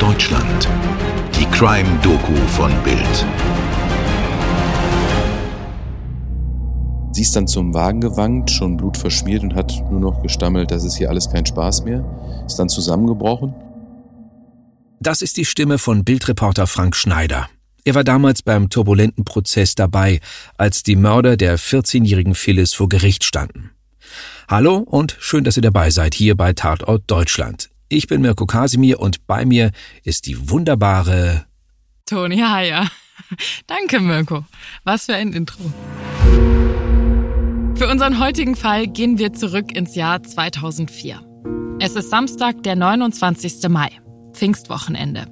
Deutschland. Die Crime-Doku von Bild. Sie ist dann zum Wagen gewankt, schon blutverschmiert und hat nur noch gestammelt, das ist hier alles kein Spaß mehr. Ist dann zusammengebrochen. Das ist die Stimme von Bildreporter Frank Schneider. Er war damals beim turbulenten Prozess dabei, als die Mörder der 14-jährigen Phyllis vor Gericht standen. Hallo und schön, dass ihr dabei seid hier bei Tatort Deutschland. Ich bin Mirko Kasimir und bei mir ist die wunderbare Toni Heyer. Danke, Mirko. Was für ein Intro. Für unseren heutigen Fall gehen wir zurück ins Jahr 2004. Es ist Samstag, der 29. Mai, Pfingstwochenende.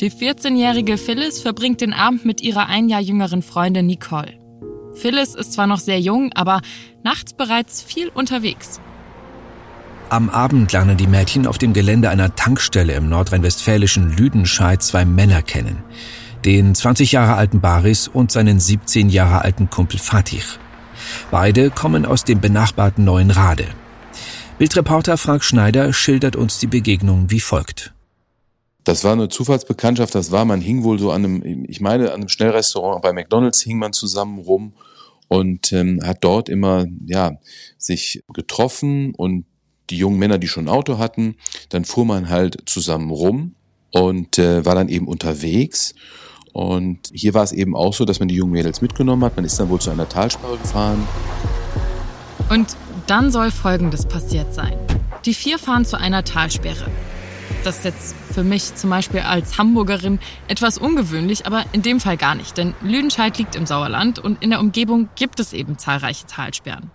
Die 14-jährige Phyllis verbringt den Abend mit ihrer ein Jahr jüngeren Freundin Nicole. Phyllis ist zwar noch sehr jung, aber nachts bereits viel unterwegs. Am Abend lernen die Mädchen auf dem Gelände einer Tankstelle im nordrhein-westfälischen Lüdenscheid zwei Männer kennen. Den 20 Jahre alten Baris und seinen 17 Jahre alten Kumpel Fatih. Beide kommen aus dem benachbarten Neuen Rade. Bildreporter Frank Schneider schildert uns die Begegnung wie folgt. Das war eine Zufallsbekanntschaft, das war, man hing wohl so an einem, ich meine, an einem Schnellrestaurant bei McDonalds hing man zusammen rum und ähm, hat dort immer, ja, sich getroffen und die jungen Männer, die schon ein Auto hatten, dann fuhr man halt zusammen rum und äh, war dann eben unterwegs. Und hier war es eben auch so, dass man die jungen Mädels mitgenommen hat. Man ist dann wohl zu einer Talsperre gefahren. Und dann soll Folgendes passiert sein. Die vier fahren zu einer Talsperre. Das ist jetzt für mich zum Beispiel als Hamburgerin etwas ungewöhnlich, aber in dem Fall gar nicht, denn Lüdenscheid liegt im Sauerland und in der Umgebung gibt es eben zahlreiche Talsperren.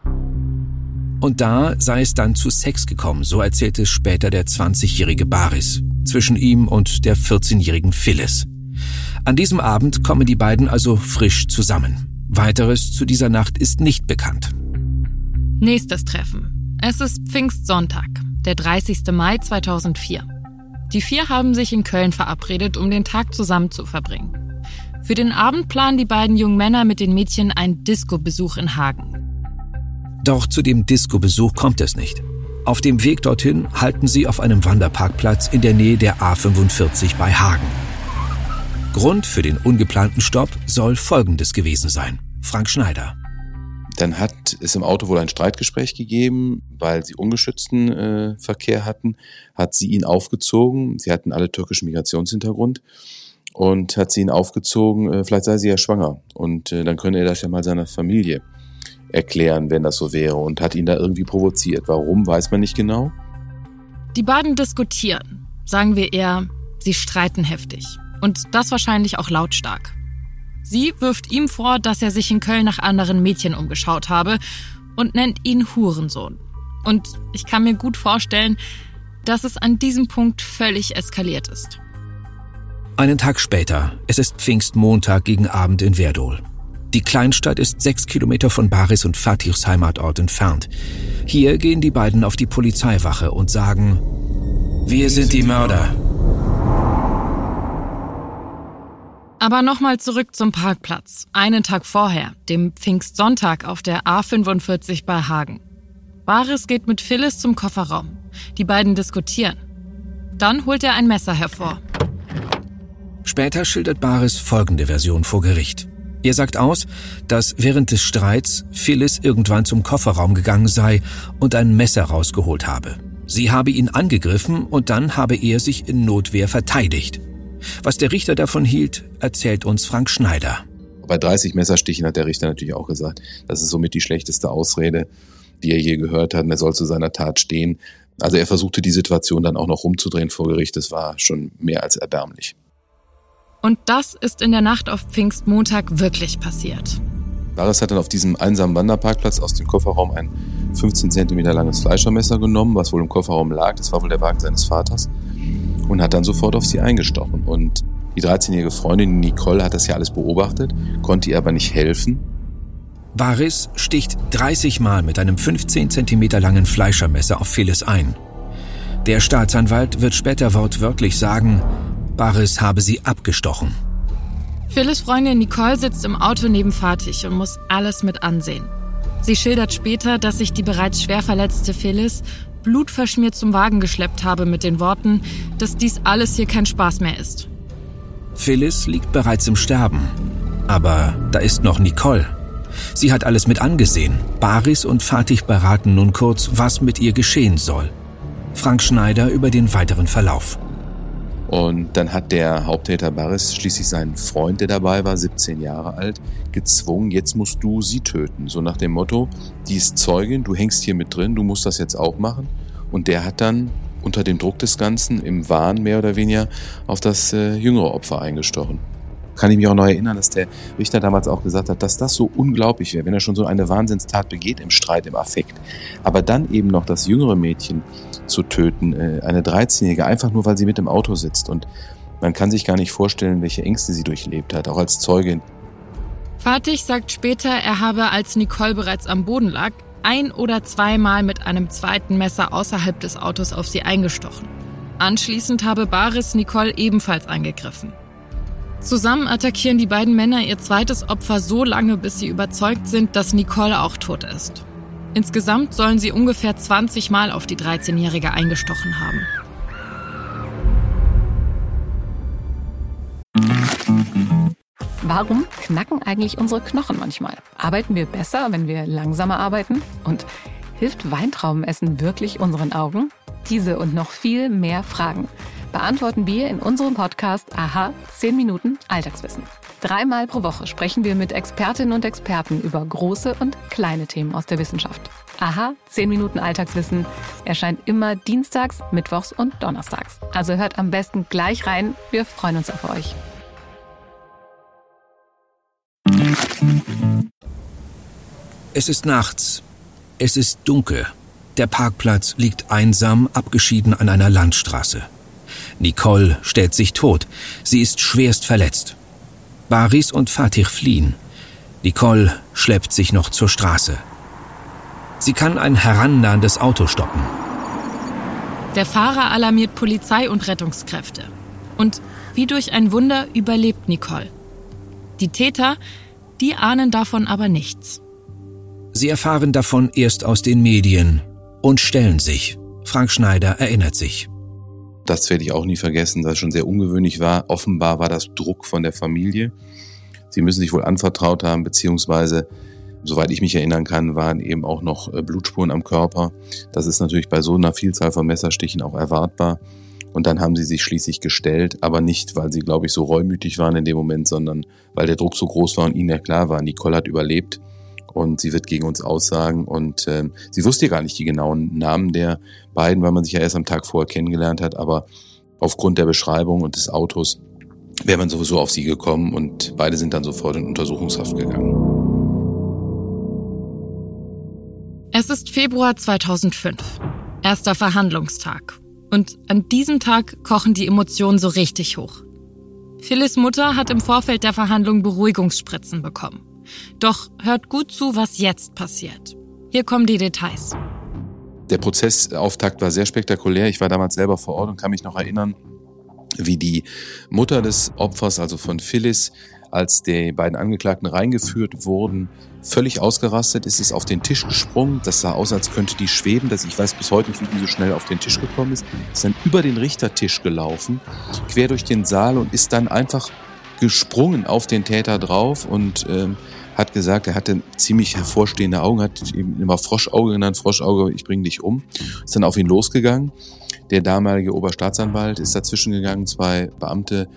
Und da sei es dann zu Sex gekommen, so erzählte später der 20-jährige Baris, zwischen ihm und der 14-jährigen Phyllis. An diesem Abend kommen die beiden also frisch zusammen. Weiteres zu dieser Nacht ist nicht bekannt. Nächstes Treffen. Es ist Pfingstsonntag, der 30. Mai 2004. Die vier haben sich in Köln verabredet, um den Tag zusammen zu verbringen. Für den Abend planen die beiden jungen Männer mit den Mädchen einen Disco-Besuch in Hagen. Doch zu dem Disco-Besuch kommt es nicht. Auf dem Weg dorthin halten sie auf einem Wanderparkplatz in der Nähe der A45 bei Hagen. Grund für den ungeplanten Stopp soll Folgendes gewesen sein. Frank Schneider. Dann hat es im Auto wohl ein Streitgespräch gegeben, weil sie ungeschützten äh, Verkehr hatten, hat sie ihn aufgezogen. Sie hatten alle türkischen Migrationshintergrund und hat sie ihn aufgezogen, äh, vielleicht sei sie ja schwanger und äh, dann könne er das ja mal seiner Familie erklären, wenn das so wäre und hat ihn da irgendwie provoziert. Warum, weiß man nicht genau. Die beiden diskutieren. Sagen wir eher, sie streiten heftig. Und das wahrscheinlich auch lautstark. Sie wirft ihm vor, dass er sich in Köln nach anderen Mädchen umgeschaut habe und nennt ihn Hurensohn. Und ich kann mir gut vorstellen, dass es an diesem Punkt völlig eskaliert ist. Einen Tag später, es ist Pfingstmontag gegen Abend in Verdol. Die Kleinstadt ist sechs Kilometer von Baris und Fatichs Heimatort entfernt. Hier gehen die beiden auf die Polizeiwache und sagen, wir sind die Mörder. Aber nochmal zurück zum Parkplatz. Einen Tag vorher, dem Pfingstsonntag auf der A45 bei Hagen. Baris geht mit Phyllis zum Kofferraum. Die beiden diskutieren. Dann holt er ein Messer hervor. Später schildert Baris folgende Version vor Gericht. Er sagt aus, dass während des Streits Phyllis irgendwann zum Kofferraum gegangen sei und ein Messer rausgeholt habe. Sie habe ihn angegriffen und dann habe er sich in Notwehr verteidigt. Was der Richter davon hielt, erzählt uns Frank Schneider. Bei 30 Messerstichen hat der Richter natürlich auch gesagt, das ist somit die schlechteste Ausrede, die er je gehört hat. Und er soll zu seiner Tat stehen. Also er versuchte die Situation dann auch noch rumzudrehen vor Gericht. Das war schon mehr als erbärmlich. Und das ist in der Nacht auf Pfingstmontag wirklich passiert. Laris hat dann auf diesem einsamen Wanderparkplatz aus dem Kofferraum ein 15 cm langes Fleischermesser genommen, was wohl im Kofferraum lag. Das war wohl der Wagen seines Vaters. Und hat dann sofort auf sie eingestochen. Und die 13-jährige Freundin Nicole hat das ja alles beobachtet, konnte ihr aber nicht helfen. Baris sticht 30 Mal mit einem 15 cm langen Fleischermesser auf Phyllis ein. Der Staatsanwalt wird später wortwörtlich sagen, Baris habe sie abgestochen. Phyllis Freundin Nicole sitzt im Auto neben Fatih und muss alles mit ansehen. Sie schildert später, dass sich die bereits schwer verletzte Phyllis blutverschmiert zum Wagen geschleppt habe mit den Worten, dass dies alles hier kein Spaß mehr ist. Phyllis liegt bereits im Sterben. Aber da ist noch Nicole. Sie hat alles mit angesehen. Baris und Fatih beraten nun kurz, was mit ihr geschehen soll. Frank Schneider über den weiteren Verlauf. Und dann hat der Haupttäter Baris schließlich seinen Freund, der dabei war, 17 Jahre alt, gezwungen, jetzt musst du sie töten. So nach dem Motto, die ist Zeugin, du hängst hier mit drin, du musst das jetzt auch machen. Und der hat dann unter dem Druck des Ganzen, im Wahn mehr oder weniger, auf das äh, jüngere Opfer eingestochen kann ich mich auch noch erinnern, dass der Richter damals auch gesagt hat, dass das so unglaublich wäre, wenn er schon so eine Wahnsinnstat begeht im Streit, im Affekt. Aber dann eben noch das jüngere Mädchen zu töten, äh, eine 13-Jährige, einfach nur, weil sie mit im Auto sitzt. Und man kann sich gar nicht vorstellen, welche Ängste sie durchlebt hat, auch als Zeugin. Fatih sagt später, er habe, als Nicole bereits am Boden lag, ein oder zweimal mit einem zweiten Messer außerhalb des Autos auf sie eingestochen. Anschließend habe Baris Nicole ebenfalls angegriffen. Zusammen attackieren die beiden Männer ihr zweites Opfer so lange, bis sie überzeugt sind, dass Nicole auch tot ist. Insgesamt sollen sie ungefähr 20 Mal auf die 13-Jährige eingestochen haben. Warum knacken eigentlich unsere Knochen manchmal? Arbeiten wir besser, wenn wir langsamer arbeiten? Und hilft Weintraubenessen wirklich unseren Augen? Diese und noch viel mehr Fragen beantworten wir in unserem Podcast Aha 10 Minuten Alltagswissen. Dreimal pro Woche sprechen wir mit Expertinnen und Experten über große und kleine Themen aus der Wissenschaft. Aha 10 Minuten Alltagswissen erscheint immer dienstags, mittwochs und donnerstags. Also hört am besten gleich rein. Wir freuen uns auf euch. Es ist nachts. Es ist dunkel. Der Parkplatz liegt einsam abgeschieden an einer Landstraße. Nicole stellt sich tot. Sie ist schwerst verletzt. Baris und Fatih fliehen. Nicole schleppt sich noch zur Straße. Sie kann ein herannahendes Auto stoppen. Der Fahrer alarmiert Polizei und Rettungskräfte. Und wie durch ein Wunder überlebt Nicole. Die Täter, die ahnen davon aber nichts. Sie erfahren davon erst aus den Medien und stellen sich. Frank Schneider erinnert sich das werde ich auch nie vergessen, dass es schon sehr ungewöhnlich war. Offenbar war das Druck von der Familie. Sie müssen sich wohl anvertraut haben, beziehungsweise, soweit ich mich erinnern kann, waren eben auch noch äh, Blutspuren am Körper. Das ist natürlich bei so einer Vielzahl von Messerstichen auch erwartbar. Und dann haben sie sich schließlich gestellt, aber nicht, weil sie, glaube ich, so reumütig waren in dem Moment, sondern weil der Druck so groß war und ihnen ja klar war, Nicole hat überlebt und sie wird gegen uns aussagen. Und äh, sie wusste ja gar nicht die genauen Namen der beiden, weil man sich ja erst am Tag vorher kennengelernt hat. Aber aufgrund der Beschreibung und des Autos wäre man sowieso auf sie gekommen und beide sind dann sofort in Untersuchungshaft gegangen. Es ist Februar 2005, erster Verhandlungstag. Und an diesem Tag kochen die Emotionen so richtig hoch. Phyllis Mutter hat im Vorfeld der Verhandlung Beruhigungsspritzen bekommen. Doch hört gut zu, was jetzt passiert. Hier kommen die Details. Der Prozessauftakt war sehr spektakulär. Ich war damals selber vor Ort und kann mich noch erinnern, wie die Mutter des Opfers, also von Phyllis, als die beiden Angeklagten reingeführt wurden, völlig ausgerastet ist, ist auf den Tisch gesprungen. Das sah aus, als könnte die schweben. Das, ich weiß bis heute nicht, wie die so schnell auf den Tisch gekommen ist. Ist dann über den Richtertisch gelaufen, quer durch den Saal und ist dann einfach gesprungen auf den Täter drauf und ähm, hat gesagt, er hatte ziemlich hervorstehende Augen, hat ihm immer Froschauge genannt, Froschauge, ich bring dich um. Ist dann auf ihn losgegangen. Der damalige Oberstaatsanwalt ist dazwischen gegangen, zwei Beamte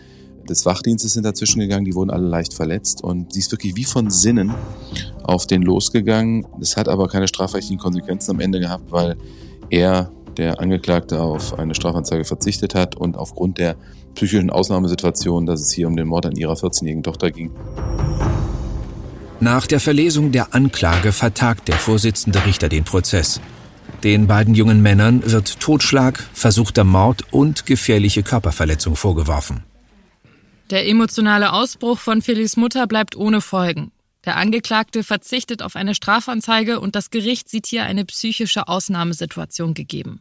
des Wachdienstes sind dazwischen gegangen, die wurden alle leicht verletzt und sie ist wirklich wie von Sinnen auf den losgegangen. Das hat aber keine strafrechtlichen Konsequenzen am Ende gehabt, weil er, der Angeklagte, auf eine Strafanzeige verzichtet hat und aufgrund der psychischen Ausnahmesituation, dass es hier um den Mord an ihrer 14-jährigen Tochter ging, nach der Verlesung der Anklage vertagt der Vorsitzende Richter den Prozess. Den beiden jungen Männern wird Totschlag, versuchter Mord und gefährliche Körperverletzung vorgeworfen. Der emotionale Ausbruch von Phillys Mutter bleibt ohne Folgen. Der Angeklagte verzichtet auf eine Strafanzeige und das Gericht sieht hier eine psychische Ausnahmesituation gegeben.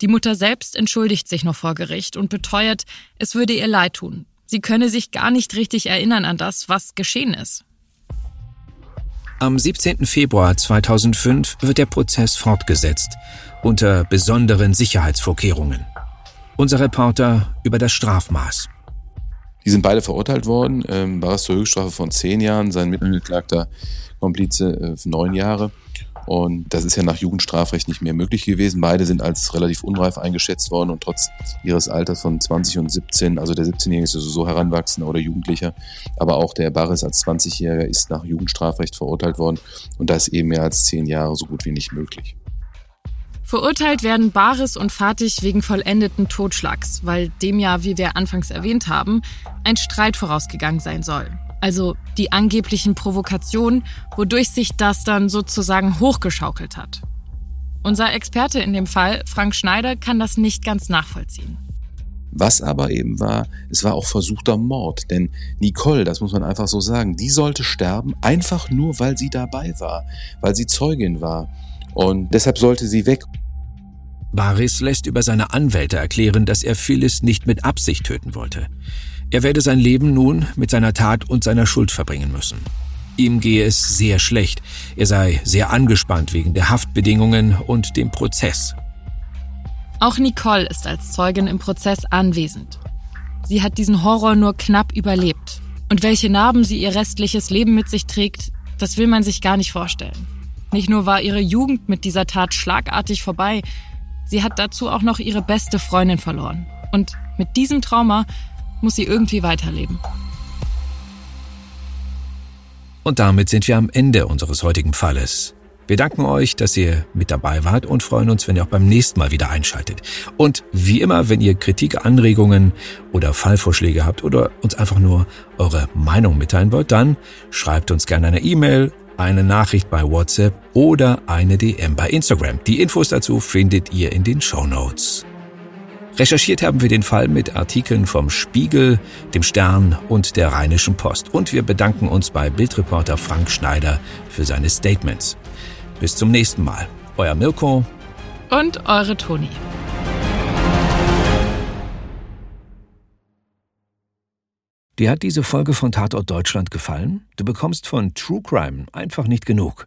Die Mutter selbst entschuldigt sich noch vor Gericht und beteuert, es würde ihr leid tun. Sie könne sich gar nicht richtig erinnern an das, was geschehen ist. Am 17. Februar 2005 wird der Prozess fortgesetzt, unter besonderen Sicherheitsvorkehrungen. Unser Reporter über das Strafmaß. Die sind beide verurteilt worden. Ähm, Barras zur Höchststrafe von zehn Jahren, sein Mitangeklagter Komplize äh, neun Jahre. Und das ist ja nach Jugendstrafrecht nicht mehr möglich gewesen. Beide sind als relativ unreif eingeschätzt worden und trotz ihres Alters von 20 und 17, also der 17-Jährige ist so heranwachsender oder Jugendlicher, aber auch der Barres als 20-Jähriger ist nach Jugendstrafrecht verurteilt worden und da ist eben mehr als zehn Jahre so gut wie nicht möglich. Verurteilt werden Baris und Fatih wegen vollendeten Totschlags, weil dem ja, wie wir anfangs erwähnt haben, ein Streit vorausgegangen sein soll. Also die angeblichen Provokationen, wodurch sich das dann sozusagen hochgeschaukelt hat. Unser Experte in dem Fall, Frank Schneider, kann das nicht ganz nachvollziehen. Was aber eben war, es war auch versuchter Mord. Denn Nicole, das muss man einfach so sagen, die sollte sterben, einfach nur, weil sie dabei war, weil sie Zeugin war. Und deshalb sollte sie weg. Baris lässt über seine Anwälte erklären, dass er Phyllis nicht mit Absicht töten wollte. Er werde sein Leben nun mit seiner Tat und seiner Schuld verbringen müssen. Ihm gehe es sehr schlecht. Er sei sehr angespannt wegen der Haftbedingungen und dem Prozess. Auch Nicole ist als Zeugin im Prozess anwesend. Sie hat diesen Horror nur knapp überlebt. Und welche Narben sie ihr restliches Leben mit sich trägt, das will man sich gar nicht vorstellen. Nicht nur war ihre Jugend mit dieser Tat schlagartig vorbei, Sie hat dazu auch noch ihre beste Freundin verloren. Und mit diesem Trauma muss sie irgendwie weiterleben. Und damit sind wir am Ende unseres heutigen Falles. Wir danken euch, dass ihr mit dabei wart und freuen uns, wenn ihr auch beim nächsten Mal wieder einschaltet. Und wie immer, wenn ihr Kritik, Anregungen oder Fallvorschläge habt oder uns einfach nur eure Meinung mitteilen wollt, dann schreibt uns gerne eine E-Mail eine Nachricht bei WhatsApp oder eine DM bei Instagram. Die Infos dazu findet ihr in den Show Notes. Recherchiert haben wir den Fall mit Artikeln vom Spiegel, dem Stern und der Rheinischen Post. Und wir bedanken uns bei Bildreporter Frank Schneider für seine Statements. Bis zum nächsten Mal. Euer Mirko und eure Toni. Dir hat diese Folge von Tatort Deutschland gefallen? Du bekommst von True Crime einfach nicht genug.